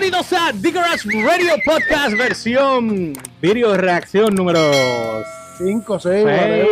Bienvenidos a The Garage Radio Podcast versión video reacción número 5, 6,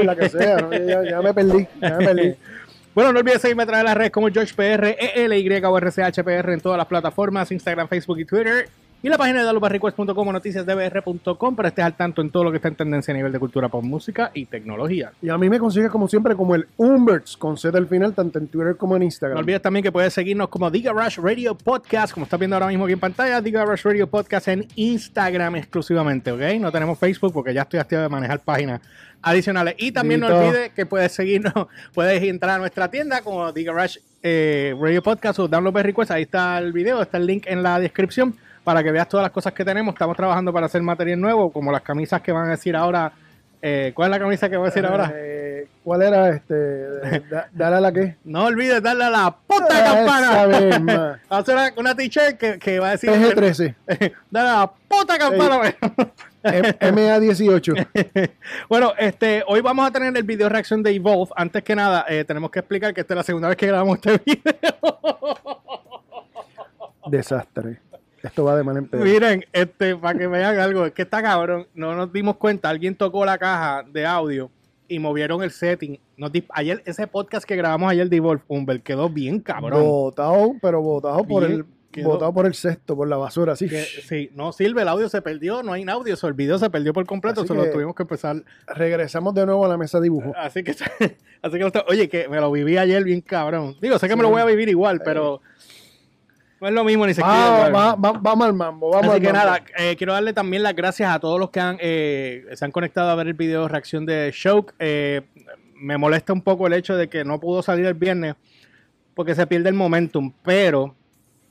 la que sea. ¿no? Ya, ya, me perdí, ya me perdí. Bueno, no olvides seguirme a través de las redes como GeorgePR, ELY o RCHPR en todas las plataformas, Instagram, Facebook y Twitter. Y la página de dalubarrequest.com o noticiasdbr.com para estés al tanto en todo lo que está en tendencia a nivel de cultura pop, música y tecnología. Y a mí me consigues como siempre como el Umberts con Z al final, tanto en Twitter como en Instagram. No olvides también que puedes seguirnos como The Garage Radio Podcast, como estás viendo ahora mismo aquí en pantalla, The Garage Radio Podcast en Instagram exclusivamente, ¿ok? No tenemos Facebook porque ya estoy activo de manejar páginas adicionales. Y también no olvides que puedes seguirnos, puedes entrar a nuestra tienda como The Garage eh, Radio Podcast o Download Request. Ahí está el video, está el link en la descripción para que veas todas las cosas que tenemos. Estamos trabajando para hacer material nuevo, como las camisas que van a decir ahora. Eh, ¿Cuál es la camisa que voy a decir ahora? Eh, ¿Cuál era este? dale a la qué? No olvides darle a la puta campana. Vamos a hacer una, t-shirt que, que, va a decir. PG-13. dale a la puta campana. MA18. bueno, este, hoy vamos a tener el video reacción de Evolve. Antes que nada, eh, tenemos que explicar que esta es la segunda vez que grabamos este video. Desastre. Esto va de mal en peor. Miren, este, para que vean algo, es que está cabrón, no nos dimos cuenta, alguien tocó la caja de audio y movieron el setting. ayer, ese podcast que grabamos ayer de Wolf Humber quedó bien cabrón. Botado, pero botado por el botado por el cesto, por la basura, así. Que, sí, no sirve, el audio se perdió, no hay audio, el video se perdió por completo, solo tuvimos que empezar. Regresamos de nuevo a la mesa de dibujo. Así que, así que, oye, que me lo viví ayer bien cabrón. Digo, sé que me lo voy a vivir igual, pero no es lo mismo ni se va, vamos al mambo, vamos Así que nada, eh, quiero darle también las gracias a todos los que han, eh, se han conectado a ver el video de reacción de Shock. Eh, me molesta un poco el hecho de que no pudo salir el viernes porque se pierde el momentum, pero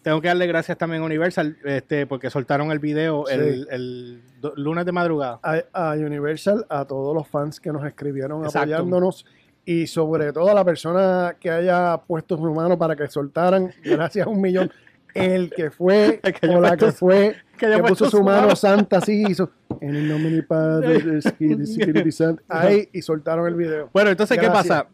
tengo que darle gracias también a Universal este, porque soltaron el video el, lunes de madrugada. A, Universal, a todos los fans que nos escribieron apoyándonos y sobre todo a la persona que haya puesto su mano para que soltaran, gracias a un millón el que fue o la que fue que, puso su mano santa así hizo en el nombre de Padre del Santo ahí y soltaron el video. Bueno entonces qué pasa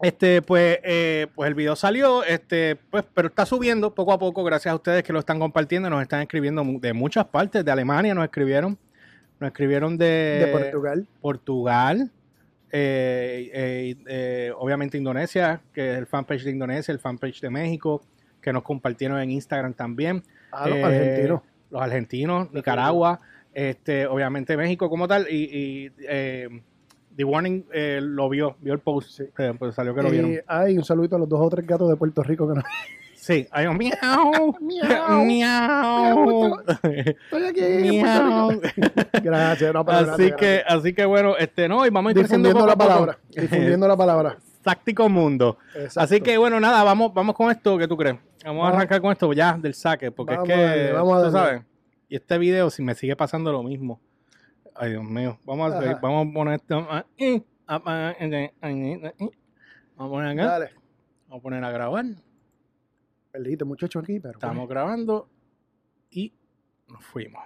este pues eh, pues el video salió este pues pero está subiendo poco a poco gracias a ustedes que lo están compartiendo nos están escribiendo de muchas partes de Alemania nos escribieron nos escribieron de de Portugal. Portugal eh, eh, obviamente Indonesia que es el fanpage de Indonesia el fanpage de México que nos compartieron en Instagram también. Ah, los argentinos. Eh, los argentinos, Nicaragua, este, obviamente México como tal, y, eh, The Warning eh, lo vio, vio el post, pues salió que lo vieron. Hay un saludito a los dos o tres gatos de Puerto Rico que no. Sí, hay un miau, miau, miau. Estoy aquí. Miau. Gracias, no, así que, así que bueno, este, no, y vamos a ir difundiendo la palabra, difundiendo la palabra. Táctico Mundo. Así que bueno, nada, vamos, vamos con esto, ¿qué tú crees? Vamos, a arrancar con esto ya del saque, porque es que, vamos tú sabes, y este video si me sigue pasando lo mismo. Ay, Dios mío. Vamos a, vamos a poner esto. Vamos a poner acá. Dale. Vamos a poner a grabar. Perdiste muchacho aquí, pero. Estamos grabando y nos fuimos.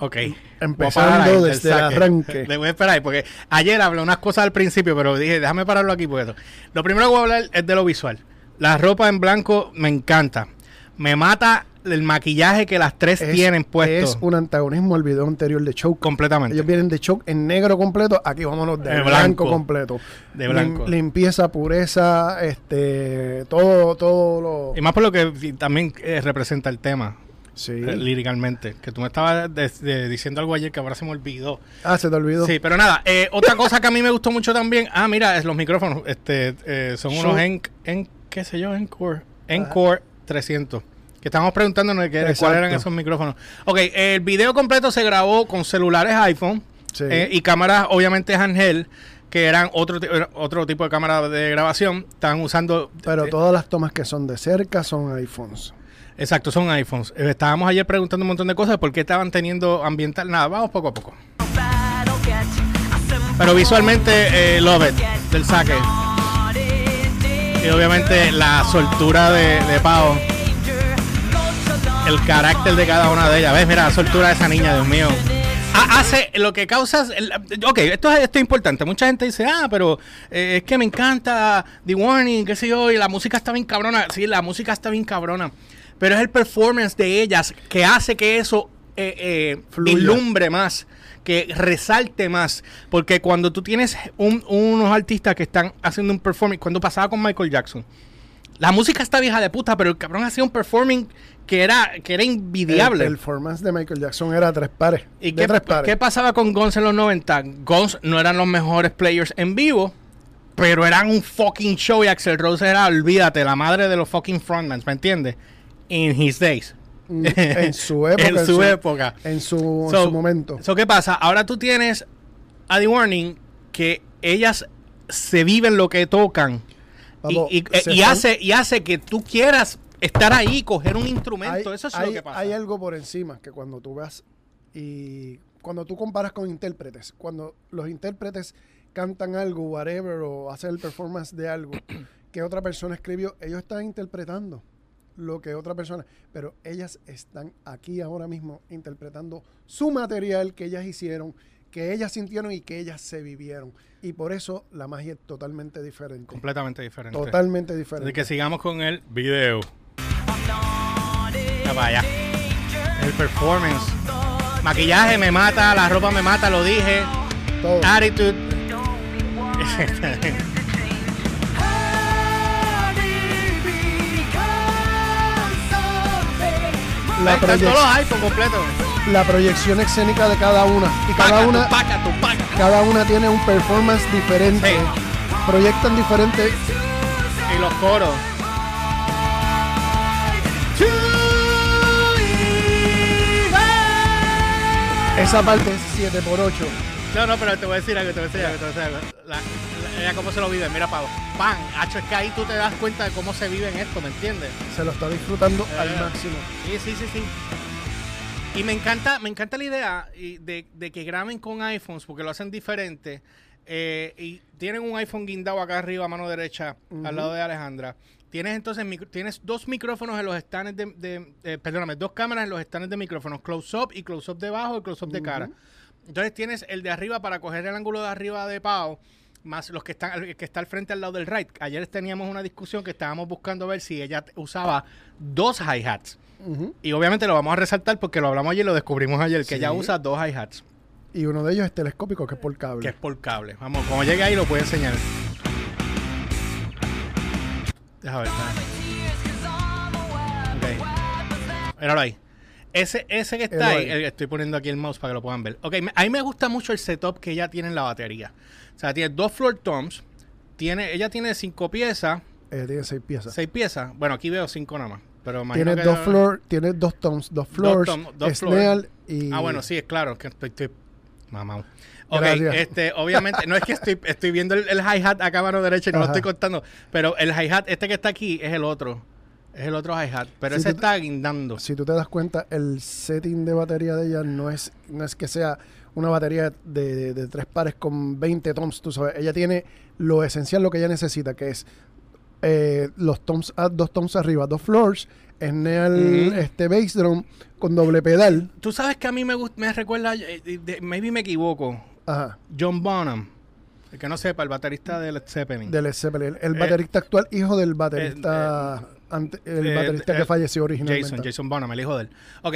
Ok. Empezando desde el arranque. Le voy a esperar porque ayer hablé unas cosas al principio, pero dije, déjame pararlo aquí por eso. Lo primero que voy a hablar es de lo visual. La ropa en blanco me encanta. Me mata el maquillaje que las tres tienen puesto. Es un antagonismo al video anterior de Choke. Completamente. Ellos vienen de Choke en negro completo, aquí vámonos de blanco, completo. De blanco. limpieza, pureza, este, todo, todo lo... Y más por lo que también eh, representa el tema. Sí. Eh, líricamente. Que tú me estabas diciendo algo ayer que ahora se me olvidó. Ah, se te olvidó. Sí, pero nada. Eh, otra cosa que a mí me gustó mucho también. Ah, mira, es los micrófonos. Este, eh, son unos en, en, qué sé yo, Encore. Encore 300. Que estamos preguntándonos cuáles eran esos micrófonos. Ok, el video completo se grabó con celulares iPhone y cámaras, obviamente, Angel que eran otro, otro tipo de cámara de grabación. Estaban usando. Pero todas las tomas que son de cerca son iPhones. Exacto, son iPhones. Eh, estábamos ayer preguntando un montón de cosas por qué estaban teniendo ambiental. Nada, vamos poco a poco. Pero visualmente, eh, Love It, del saque. Y obviamente la soltura de, de Pau. el carácter de cada una de ellas. ¿Ves? Mira la soltura de esa niña, Dios mío. hace lo que causa. ok, esto, esto es importante. Mucha gente dice, ah, pero eh, es que me encanta The Warning, qué sé yo, y la música está bien cabrona. Sí, la música está bien cabrona. Pero es el performance de ellas que hace que eso eh, eh más que resalte más. Porque cuando tú tienes unos artistas que están haciendo un performance, cuando pasaba con Michael Jackson, la música está vieja de puta, pero el cabrón hacía un performing que era, que era invidiable. El performance de Michael Jackson era tres pares. ¿Y qué, qué pasaba con Guns en los 90? Guns no eran los mejores players en vivo, pero eran un fucking show y Axel Rose era, olvídate, la madre de los fucking frontmans, ¿me entiendes? In his days. Mm, en su época. en su, época. En su, en su momento. ¿Qué pasa? Ahora tú tienes a The Warning que ellas se viven lo que tocan y, hace, y hace que tú quieras estar ahí, coger un instrumento. Eso es lo que pasa. Hay algo por encima que cuando tú vas y cuando tú comparas con intérpretes, cuando los intérpretes cantan algo, whatever, o hacen el performance de algo que otra persona escribió, ellos están interpretando lo que otra persona, pero ellas están aquí ahora mismo interpretando su material que ellas hicieron que ellas sintieron y que ellas se vivieron. Y por eso la magia es totalmente diferente. Completamente diferente. Totalmente diferente. Así que sigamos con el video. Ya vaya. El performance. Maquillaje me mata, la ropa me mata, lo dije. Todo. Attitude. la proyección, todos los iPhone completos. La proyección escénica de cada una. Y cada una. Cada una tiene un performance diferente. Proyectan diferente. Y los coros. Esa parte es 7 por 8 no, no, pero te voy a decir algo, te voy a decir algo, te voy a decir algo. La, ella cómo se lo vive, mira, Pavo. Pan, hacho, es que ahí tú te das cuenta de cómo se vive en esto, ¿me entiendes? Se lo está disfrutando al eh, máximo. Sí, sí, sí, sí. Y me encanta, me encanta la idea de, de que graben con iPhones porque lo hacen diferente. Eh, y tienen un iPhone guindado acá arriba a mano derecha, al lado de Alejandra. Tienes entonces tienes dos micrófonos en los stands de, eh, perdóname, dos cámaras en los stands de micrófonos, close up y close up de bajo y close up de cara. Entonces tienes el de arriba para coger el ángulo de arriba de Pau, más los que están el que está al frente al lado del right. Ayer teníamos una discusión que estábamos buscando ver si ella usaba dos hi-hats. Y obviamente lo vamos a resaltar porque lo hablamos ayer y lo descubrimos ayer, que ella usa dos hi-hats. Y uno de ellos es telescópico, que es por cable. Que es por cable. Vamos, como llegue ahí lo puede enseñar. Déjame ver. Ok. Míralo ahí. Ese, ese que está ahí, estoy poniendo aquí el mouse para que lo puedan ver. Ok, a mí me gusta mucho el setup que ella tiene en la batería. O sea, tiene dos floor toms, tiene, ella tiene cinco piezas. Ella tiene seis piezas. Seis piezas. Bueno, aquí veo cinco nada más. Pero tiene dos floor, tiene dos toms, dos floors, dos, floors. y... Ah, bueno, sí, es claro, que estoy, estoy mamá. Ok, este, obviamente, no es que estoy, estoy viendo el, hi-hat acá a mano derecha y no lo estoy contando, pero el hi-hat, este que está aquí, es el otro. Es el otro hi-hat, pero ese está guindando. Si tú te das cuenta, el setting de batería de ella no es, no es que sea una batería de, tres pares con 20 toms, tú sabes. Ella tiene lo esencial, lo que ella necesita, que es eh, los toms, dos toms arriba, dos floors, en el este bass drum con doble pedal. Tú sabes que a mí me, me recuerda, eh, maybe me equivoco, Ajá. John Bonham. El que no sepa, el baterista de Led Zeppelin. De Led Zeppelin. El, baterista actual, hijo del baterista el eh, baterista que eh, falleció originalmente. Jason, Jason Bonham, el hijo de él. Ok,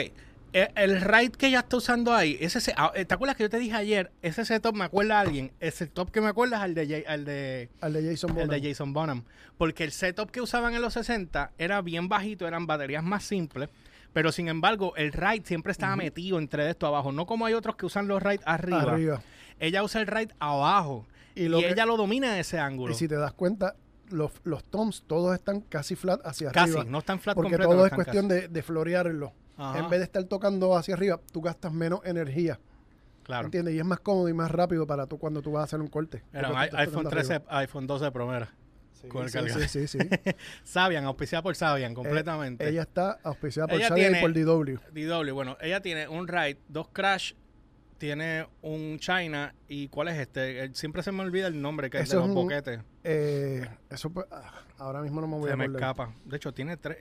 eh, el, ride que ella está usando ahí, ese, ah, ¿te acuerdas que yo te dije ayer? Ese setup me acuerda a alguien. Ese setup que me acuerda es al de, al de, al de, Jason Bonham. El de Jason Bonham. Porque el setup que usaban en los 60 era bien bajito, eran baterías más simples. Pero sin embargo, el ride siempre estaba metido entre esto abajo. No como hay otros que usan los rides arriba. Ella usa el ride abajo. Y, ella lo domina en ese ángulo. Y si te das cuenta, los, los toms todos están casi flat hacia arriba. Casi, no están flat Porque todo es cuestión de, de, florearlo. En vez de estar tocando hacia arriba, tú gastas menos energía. Claro. ¿Entiendes? Y es más cómodo y más rápido para tú cuando tú vas a hacer un corte. iPhone 13, iPhone 12 Pro, Sí, con el sí, sí, sí, Sabian, auspiciada por Sabian, completamente. ella está auspiciada por Sabian y por DW. DW, bueno, ella tiene un ride, dos crash tiene un China. ¿Y cuál es este? Siempre se me olvida el nombre, que es de los boquetes. Eh, eso pues, ah, ahora mismo no me voy a Se me escapa. De hecho, tiene tres,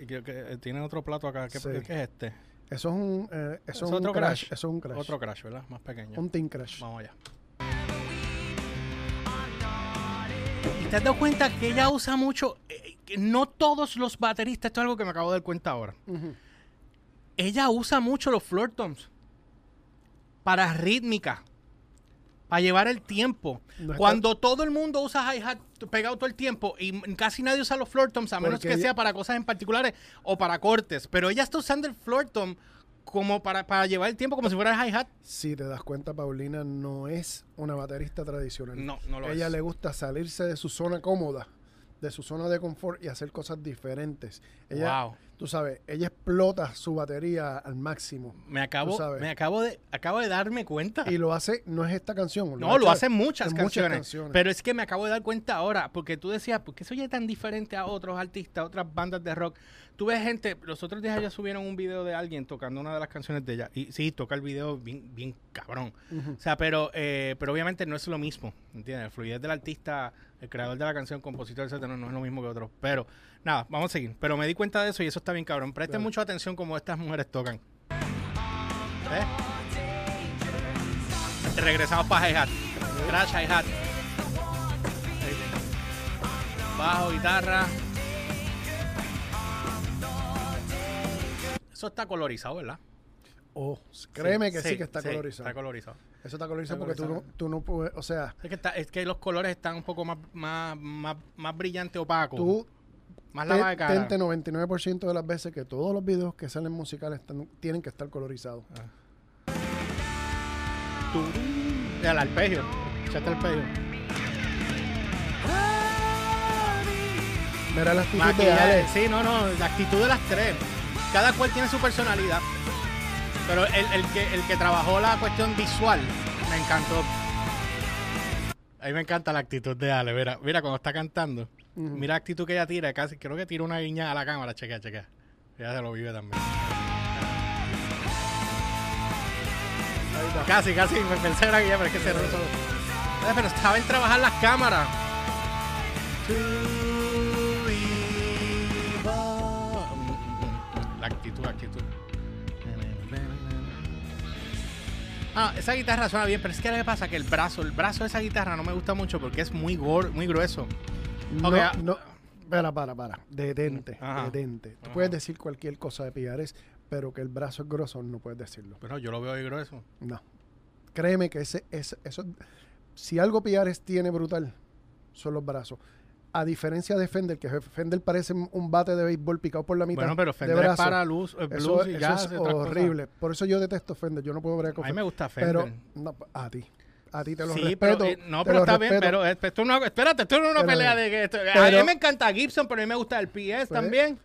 tiene otro plato acá. ¿Qué, es este? Eso es un, eh, eso es otro crash. Eso es un crash. Otro crash, ¿verdad? Más pequeño. Un Team Crash. Vamos allá. ¿Y te has dado cuenta que ella usa mucho? Eh, no todos los bateristas, esto es algo que me acabo de dar cuenta ahora. Ella usa mucho los floor toms para rítmica, para llevar el tiempo. Cuando todo el mundo usa hi-hat pegado todo el tiempo y casi nadie usa los floor toms, a menos que sea para cosas en particulares o para cortes. Pero ella está usando el floor tom como para, para llevar el tiempo como si fuera el hi-hat. Si te das cuenta, Paulina no es una baterista tradicional. No, no lo Ella le gusta salirse de su zona cómoda, de su zona de confort y hacer cosas diferentes. Ella, wow tú sabes, ella explota su batería al máximo. Me acabo, me acabo de, acabo de darme cuenta. Y lo hace, no es esta canción. No, lo hacen muchas canciones, Pero es que me acabo de dar cuenta ahora, porque tú decías, ¿por qué soy tan diferente a otros artistas, a otras bandas de rock? Tú ves gente, los otros días ya subieron un video de alguien tocando una de las canciones de ella. Y sí, toca el video bien, bien cabrón. O sea, pero, eh, pero obviamente no es lo mismo, ¿entiendes? El fluidez del artista, el creador de la canción, compositor, etcétera, no es lo mismo que otros. Pero Nada, vamos a seguir. Pero me di cuenta de eso y eso está bien cabrón. Presten mucha atención como estas mujeres tocan. ¿Ves? Regresamos para hi-hat. Crash hi-hat. Bajo, guitarra. Eso está colorizado, ¿verdad? Oh, créeme que sí, que está colorizado. Está colorizado. Eso está colorizado porque Tú, no, tú no puedes, o sea... Es que, es que los colores están un poco más, más, más, más brillante, opaco. Tú más la de cara. 99% de las veces que todos los videos que salen musicales tienen que estar colorizados. Ah. El arpegio. Echaste el arpegio. Mira la actitud de Ale. Sí, no, no, la actitud de las tres. Cada cual tiene su personalidad. Pero el, el, que, el que trabajó la cuestión visual me encantó. A mí me encanta la actitud de Ale. Mira, mira cuando está cantando. Mira la actitud que ella tira, casi creo que tira una guiña a la cámara, chequea, chequea. Ella se lo vive también. Casi, casi, me pensé en la guía, pero es que se ruso. Eh, pero saben trabajar las cámaras. La actitud, la actitud. Ah, esa guitarra suena bien, pero es que le pasa que el brazo, el brazo de esa guitarra no me gusta mucho porque es muy, muy grueso. No, okay. no, para, para, para. Detente, detente. Tú puedes decir cualquier cosa de Piares, pero que el brazo es grueso no puedes decirlo. Pero yo lo veo ahí grueso. No. Créeme que ese, ese eso, si algo Piares tiene brutal, son los brazos. A diferencia de Fender, que Fender parece un bate de béisbol picado por la mitad. Bueno, pero Fender es para luz, blues eso, y ya es horrible. Por eso yo detesto Fender. Yo no puedo ver con A mí me gusta Fender. Pero, no, a ti. A ti te lo sí, respeto. Pero, eh, no, pero está bien, pero eh, esto no, espérate, esto no es una pelea de que esto, A mí me encanta Gibson, pero a mí me gusta el PS pues, también.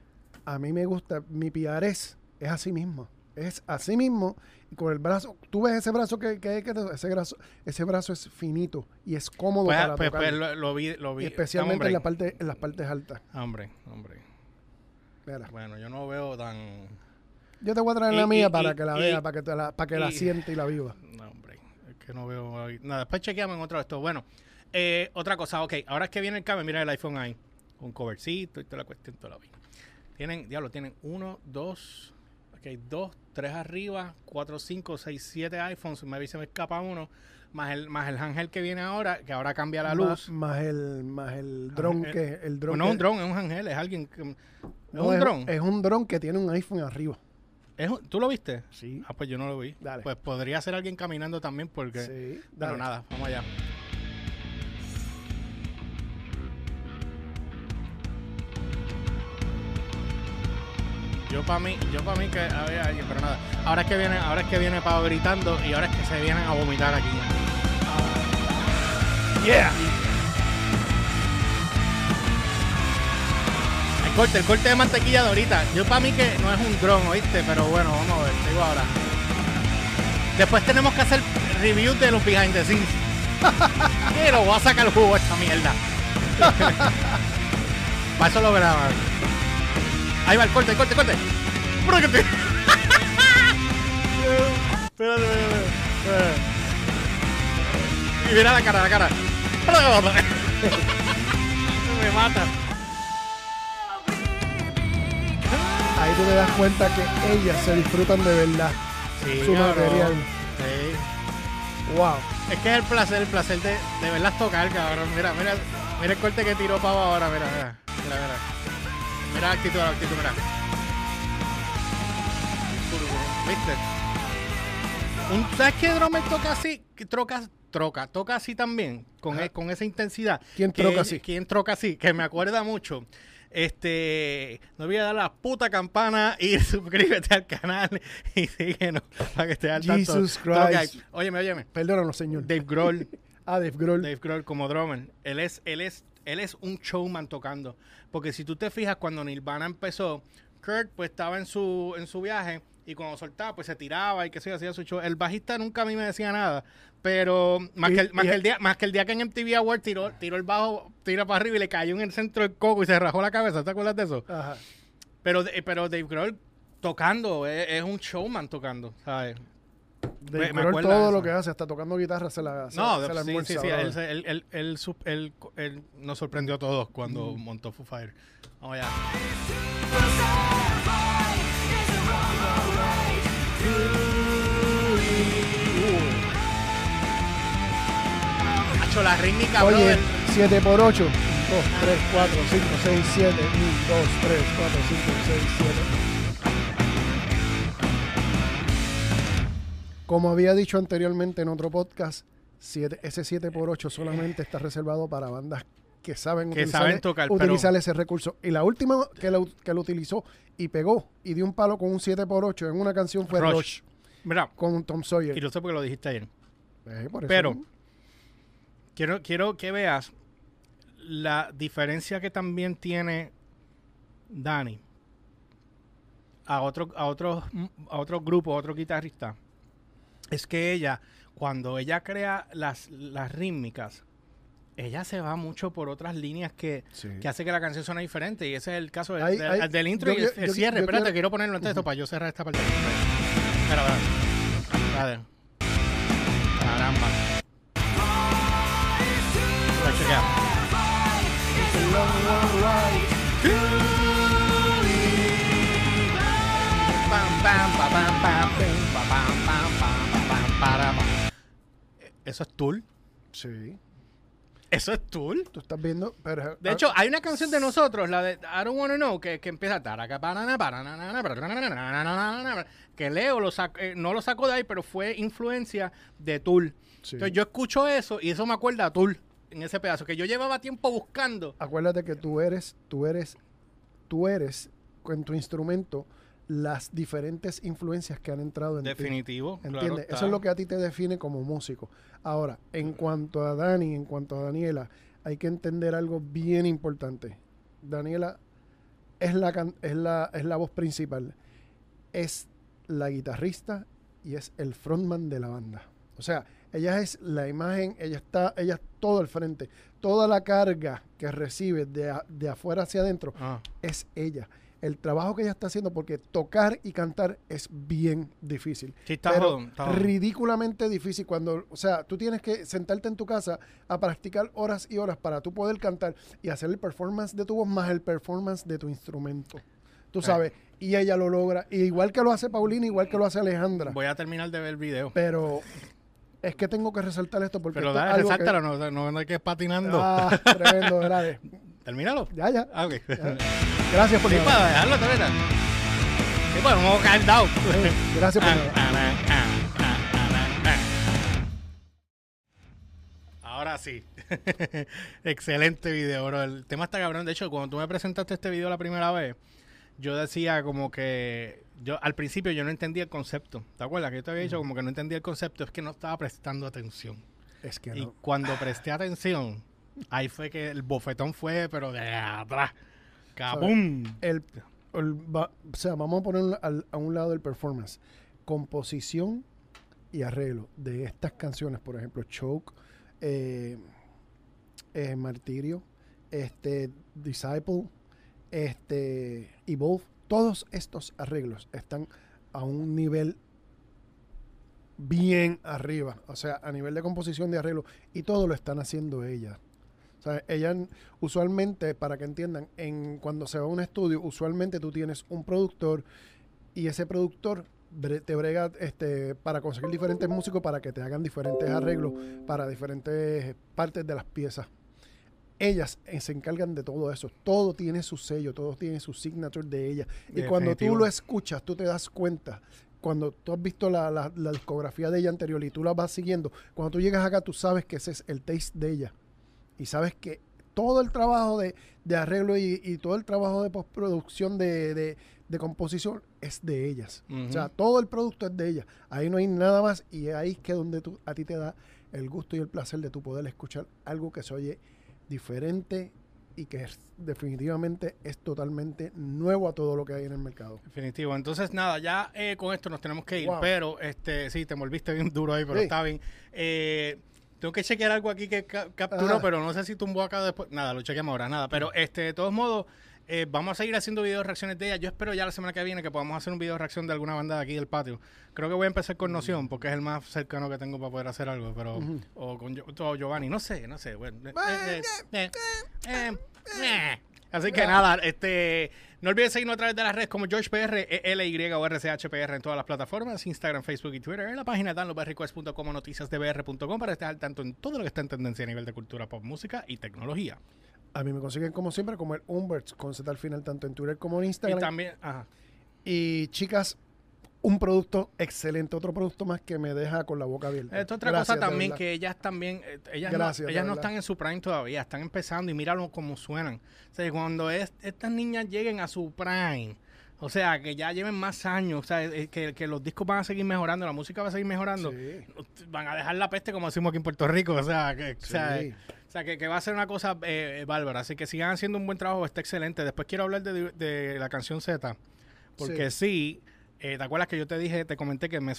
A mí me gusta, mi PR es, así mismo. Es así mismo, con el brazo, tú ves ese brazo que, que, que ese brazo, ese brazo es finito y es cómodo pues, para pues, pues lo, vi, lo vi. Especialmente en la parte, en las partes altas. Hombre, hombre. Bueno, yo no veo tan. Yo te voy a traer la mía para que la vea, para que, la, para que la siente y la viva que no veo nada. Después chequeamos en otro de estos. Bueno, eh, otra cosa, ok, ahora es que viene el cable, mira el iPhone ahí, con covercito y toda la cuestión, toda la vida. Tienen, diablo, tienen uno, dos, ok, dos, tres arriba, cuatro, cinco, seis, siete iPhones, me se me escapa uno, más el, más el ángel que viene ahora, que ahora cambia la luz. Más, el, más el dron que, el dron. no es un dron, es un ángel, es alguien que, ¿Es un dron? Es un dron que tiene un iPhone arriba. ¿Tú lo viste? Sí. Ah, pues yo no lo vi. Dale. Pues podría ser alguien caminando también porque... Sí. Bueno, nada, vamos allá. Yo para mí, yo para mí que había alguien, pero nada. Ahora es que viene, ahora es que viene Pau gritando y ahora es que se vienen a vomitar aquí. Yeah. Corte, el corte de mantequilla de ahorita. Yo para mí que no es un dron, ¿oíste? Pero bueno, vamos a ver, digo ahora. Después tenemos que hacer review de los behind the scenes. Pero voy a sacar el jugo a esta mierda. para eso lo graban. Ahí va el corte, el corte, el corte. espérate, espérate. y mira la cara, la cara. Me mata. Ahí tú te das cuenta que ellas se disfrutan de verdad su material. Sí. Wow. Es que es el placer, el placer de, de verlas tocar, cabrón. Mira, mira, mira el corte que tiró Pavo ahora, mira, mira. Mira, mira. Mira la actitud, la actitud, mira. ¿Viste? Un, ¿Sabes qué drummer toca así? Troca, troca, toca así también, con, e, con esa intensidad. ¿Quién troca así? ¿Quién troca así? Que me acuerda mucho. Este, no voy a dar la puta campana y suscríbete al canal y síguenos para que estés al tanto. Jesus Christ. Óyeme, óyeme. Perdónanos, señor. Dave Grohl. ah, Dave Grohl. Dave Grohl como drummer. Él es, él es, él es un showman tocando. Porque si tú te fijas, cuando Nirvana empezó, Kurt pues estaba en su, en su viaje y cuando soltaba, pues se tiraba y que se hacía su show. El bajista nunca a mí me decía nada, pero más, que, el, más, que el día, más que el día que en MTV Award tiró, tiró el bajo, tira para arriba y le cayó en el centro del coco y se rajó la cabeza, ¿te acuerdas de eso? Ajá. Pero, pero Dave Grohl tocando, es, un showman tocando, ¿sabes? Dave Grohl todo lo que hace, hasta tocando guitarra se la se, No, se la sí, sí, sí, él, él, él, él, nos sorprendió a todos cuando mm. montó Foo Fire. Vamos allá. La rítmica, Oye, 7 por 8. 2, 3, 4, 5, 6, 7. 1, 2, 3, 4, 5, 6, 7. Como había dicho anteriormente en otro podcast, siete, ese 7 por 8 solamente está reservado para bandas que saben, que utilizar, saben tocar, utilizar ese recurso. Y la última que lo, que lo utilizó y pegó y dio un palo con un 7x8 en una canción fue Rush. Rush con Tom Sawyer. Y lo sé porque lo dijiste ayer. Eh, Pero quiero, quiero que veas la diferencia que también tiene Dani a otro, a otros a otro grupo, a otro guitarrista. Es que ella, cuando ella crea las, las rítmicas, ella se va mucho por otras líneas que, que hace que la canción suene diferente. Y ese es el caso del, del, intro y el, cierre. Espérate, quiero, ponerlo antes de esto para yo cerrar esta parte. Espera, espera. ver. ¿Eso es Tool? Sí. ¿Eso es Tool? Tú estás viendo. Pero, de hecho, hay una canción de nosotros, la de I Don't Wanna Know, que, que empieza. Que Leo lo no lo sacó de ahí, pero fue influencia de Tool. Entonces yo escucho eso y eso me acuerda a Tool en ese pedazo, que yo llevaba tiempo buscando. Acuérdate que tú eres, tú eres, tú eres con tu instrumento las diferentes influencias que han entrado en Definitivo. ¿Entiendes? Eso es lo que a ti te define como músico. Ahora, en cuanto a Dani, en cuanto a Daniela, hay que entender algo bien importante. Daniela es la, es la, es la voz principal, es la guitarrista y es el frontman de la banda. O sea, ella es la imagen, ella está, ella es todo al frente. Toda la carga que recibe de, de afuera hacia adentro ah. es ella el trabajo que ella está haciendo, porque tocar y cantar es bien difícil. Sí, está pero ridículamente difícil cuando, o sea, tú tienes que sentarte en tu casa a practicar horas y horas para tú poder cantar y hacer el performance de tu voz más el performance de tu instrumento. Tú sabes, y ella lo logra, igual que lo hace Paulina, igual que lo hace Alejandra. Voy a terminar de ver el video. Pero es que tengo que resaltar esto porque. Pero dale, resáltalo, no, no, no hay que ir patinando. Ah, tremendo, grave. Termínalo. Ya, ya. Ah, ok. Gracias por sí, para dejarlo, Toreta. Sí, pues vamos a caer down. Gracias por Ahora sí. Excelente video, bro. El tema está cabrón. De hecho, cuando tú me presentaste este video la primera vez, yo decía como que yo al principio yo no entendía el concepto. ¿Te acuerdas que yo te había dicho como que no entendía el concepto? Es que no estaba prestando atención. Es que no. Y cuando presté atención, Ahí fue que el bofetón fue, pero de atrás. ¡Cabum! El, o sea, vamos a poner a un lado el performance. Composición y arreglo de estas canciones, por ejemplo, Choke, eh, eh, Martirio, este, Disciple, este, Evolve, todos estos arreglos están a un nivel bien arriba. O sea, a nivel de composición de arreglo. Y todo lo están haciendo ellas. O sea, ellas usualmente, para que entiendan, en cuando se va a un estudio, usualmente tú tienes un productor y ese productor te brega este, para conseguir diferentes músicos para que te hagan diferentes arreglos para diferentes partes de las piezas. Ellas eh, se encargan de todo eso. Todo tiene su sello, todo tiene su signature de ella. Y cuando tú lo escuchas, tú te das cuenta. Cuando tú has visto la, la, discografía de ella anterior y tú la vas siguiendo, cuando tú llegas acá, tú sabes que ese es el taste de ella. Y sabes que todo el trabajo de, arreglo y, todo el trabajo de postproducción de, de composición es de ellas. O sea, todo el producto es de ellas. Ahí no hay nada más y ahí es que donde tú, a ti te da el gusto y el placer de tu poder escuchar algo que se oye diferente y que definitivamente es totalmente nuevo a todo lo que hay en el mercado. Definitivo. Entonces, nada, ya eh, con esto nos tenemos que ir, pero este sí, te volviste bien duro ahí, pero está bien. Eh, tengo que chequear algo aquí que capturó, pero no sé si tumbó acá después. Nada, lo chequeamos ahora, nada. Pero este, de todos modos, eh, vamos a seguir haciendo video reacciones de ella. Yo espero ya la semana que viene que podamos hacer un video reacción de alguna banda de aquí del patio. Creo que voy a empezar con Noción, porque es el más cercano que tengo para poder hacer algo. Pero, o con Giovanni, no sé, no sé. Así que nada, este, no olvides seguirnos a través de las redes como GeorgePR, LY o RCHPR en todas las plataformas, Instagram, Facebook y Twitter, en la página downloadberrequest.com o noticiasdbr.com para estar al tanto en todo lo que está en tendencia a nivel de cultura, pop, música y tecnología. A mí me consiguen como siempre como el Umberts con Z al final tanto en Twitter como en Instagram. Y también, ajá. Y chicas, un producto excelente, otro producto más que me deja con la boca abierta. Esto es otra cosa también que ellas también, eh, ellas, no, ellas no están en su prime todavía, están empezando y míralo cómo suenan. O sea, cuando estas niñas lleguen a su prime, o sea, que ya lleven más años, o sea, eh, que, que, los discos van a seguir mejorando, la música va a seguir mejorando, van a dejar la peste como decimos aquí en Puerto Rico, o sea, que, o sea, que, va a ser una cosa eh, bárbara. Así que sigan haciendo un buen trabajo, está excelente. Después quiero hablar de, la canción Z, porque sí, eh, ¿te acuerdas que yo te dije, te comenté que me,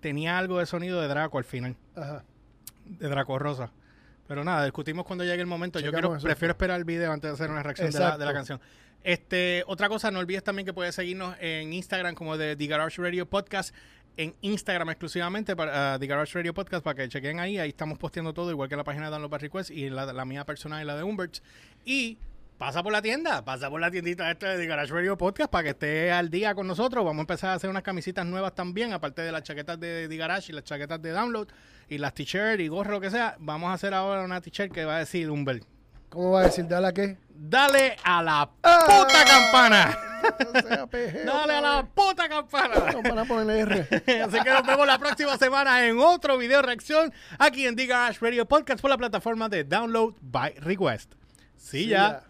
tenía algo de sonido de Draco al final? Ajá. De Draco Rosa. Pero nada, discutimos cuando llegue el momento. yo quiero, prefiero esperar el video antes de hacer una reacción de la, de la, canción. Este, otra cosa, no olvides también que puedes seguirnos en Instagram como de The Garage Radio Podcast, en Instagram exclusivamente para uh, The Garage Radio Podcast para que chequen ahí. Ahí estamos posteando todo, igual que la página de Download Request y la, mía personal y la de Umberts. Y pasa por la tienda, pasa por la tiendita esta de The Garage Radio Podcast para que esté al día con nosotros. Vamos a empezar a hacer unas camisitas nuevas también, aparte de las chaquetas de The Garage y las chaquetas de Download y las t-shirts y gorro, lo que sea. Vamos a hacer ahora una t-shirt que va a decir Umbert. ¿Cómo va a decir? ¿Dale a qué? Dale a la ah. puta campana. Dale a la puta campana. Van a ponerle R. Así que nos vemos la próxima semana en otro video reacción aquí en The Radio Podcast por la plataforma de Download by Request. Sí, ya.